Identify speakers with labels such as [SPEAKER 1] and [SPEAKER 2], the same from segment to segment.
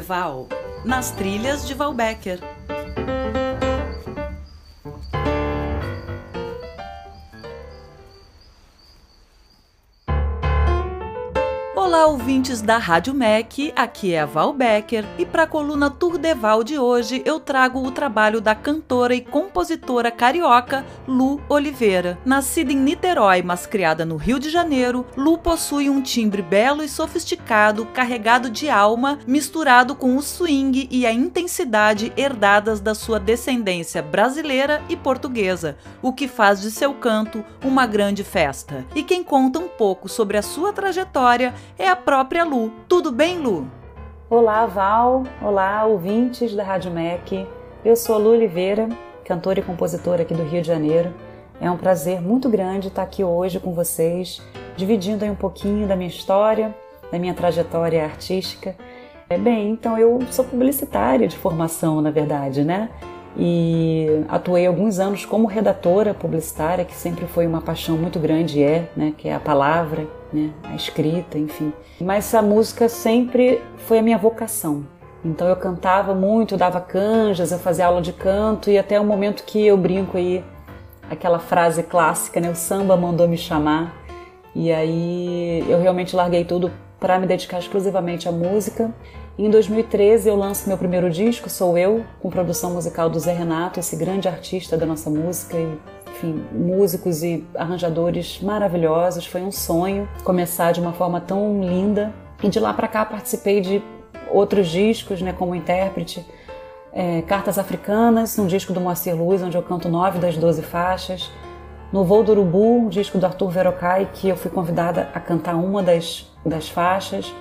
[SPEAKER 1] Val, nas trilhas de Valbecker. Olá, ouvintes da Rádio MEC, aqui é a Val Becker e para a coluna Tour de Val de hoje eu trago o trabalho da cantora e compositora carioca Lu Oliveira. Nascida em Niterói, mas criada no Rio de Janeiro, Lu possui um timbre belo e sofisticado, carregado de alma, misturado com o swing e a intensidade herdadas da sua descendência brasileira e portuguesa, o que faz de seu canto uma grande festa. E quem conta um pouco sobre a sua trajetória é a própria Lu. Tudo bem, Lu?
[SPEAKER 2] Olá, Val. Olá, ouvintes da Rádio MEC. Eu sou a Lu Oliveira, cantora e compositora aqui do Rio de Janeiro. É um prazer muito grande estar aqui hoje com vocês, dividindo aí um pouquinho da minha história, da minha trajetória artística. É bem, então eu sou publicitária de formação, na verdade, né? E atuei alguns anos como redatora publicitária, que sempre foi uma paixão muito grande, é, né, que é a palavra, né, a escrita, enfim. Mas a música sempre foi a minha vocação. Então eu cantava muito, dava canjas, eu fazia aula de canto e até o momento que eu brinco aí aquela frase clássica, né, o samba mandou me chamar. E aí eu realmente larguei tudo para me dedicar exclusivamente à música em 2013 eu lanço meu primeiro disco, Sou Eu, com produção musical do Zé Renato, esse grande artista da nossa música e enfim, músicos e arranjadores maravilhosos. Foi um sonho começar de uma forma tão linda. E de lá para cá participei de outros discos, né, como intérprete. É, Cartas Africanas, um disco do Moacir Luz, onde eu canto nove das doze faixas. No Voo do Urubu, um disco do Arthur Verocai, que eu fui convidada a cantar uma das, das faixas.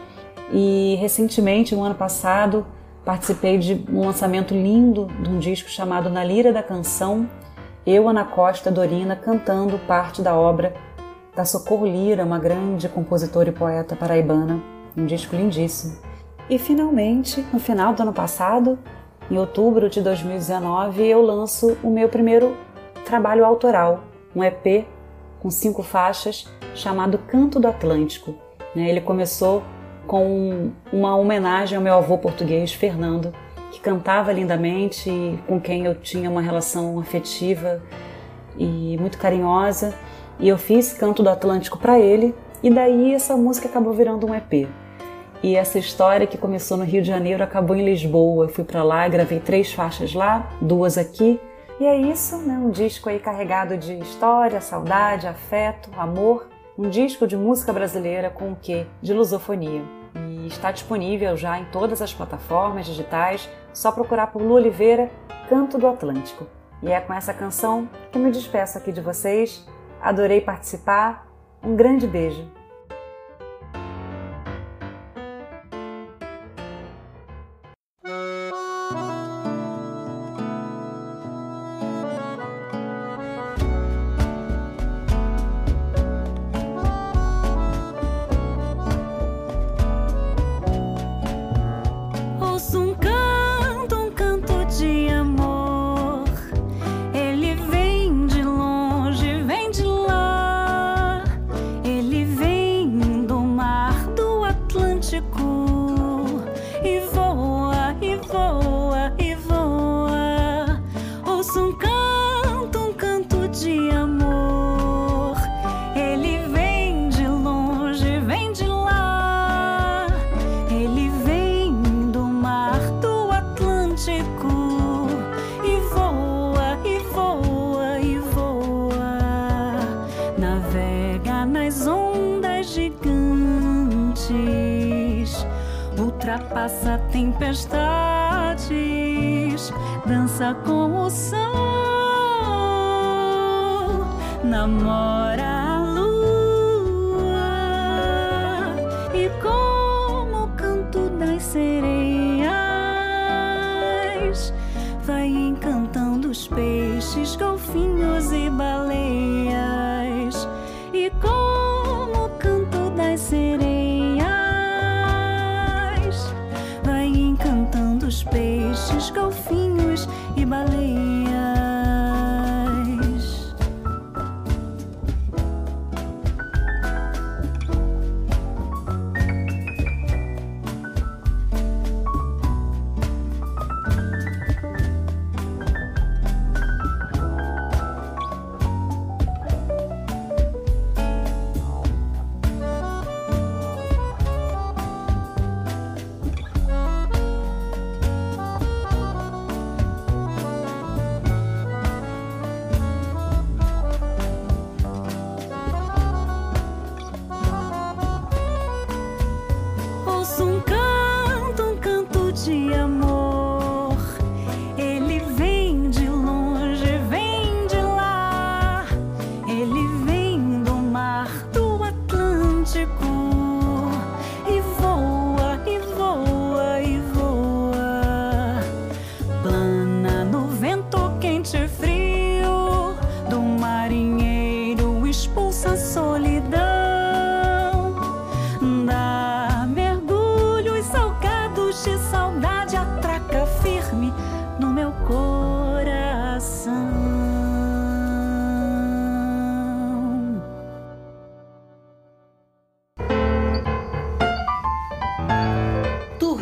[SPEAKER 2] E recentemente, no ano passado, participei de um lançamento lindo de um disco chamado Na Lira da Canção, eu, Ana Costa Dorina, cantando parte da obra da Socorro Lira, uma grande compositora e poeta paraibana. Um disco lindíssimo. E finalmente, no final do ano passado, em outubro de 2019, eu lanço o meu primeiro trabalho autoral, um EP com cinco faixas chamado Canto do Atlântico. Né, ele começou com uma homenagem ao meu avô português, Fernando, que cantava lindamente e com quem eu tinha uma relação afetiva e muito carinhosa. E eu fiz Canto do Atlântico para ele, e daí essa música acabou virando um EP. E essa história que começou no Rio de Janeiro acabou em Lisboa. Eu fui para lá, gravei três faixas lá, duas aqui. E é isso, né? Um disco aí carregado de história, saudade, afeto, amor. Um disco de música brasileira com o quê? De lusofonia e está disponível já em todas as plataformas digitais. Só procurar por Lu Oliveira, Canto do Atlântico. E é com essa canção que me despeço aqui de vocês. Adorei participar. Um grande beijo.
[SPEAKER 3] Ultrapassa tempestades, dança com o sol, namora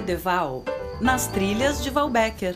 [SPEAKER 1] Tour de Val, nas trilhas de Valbecker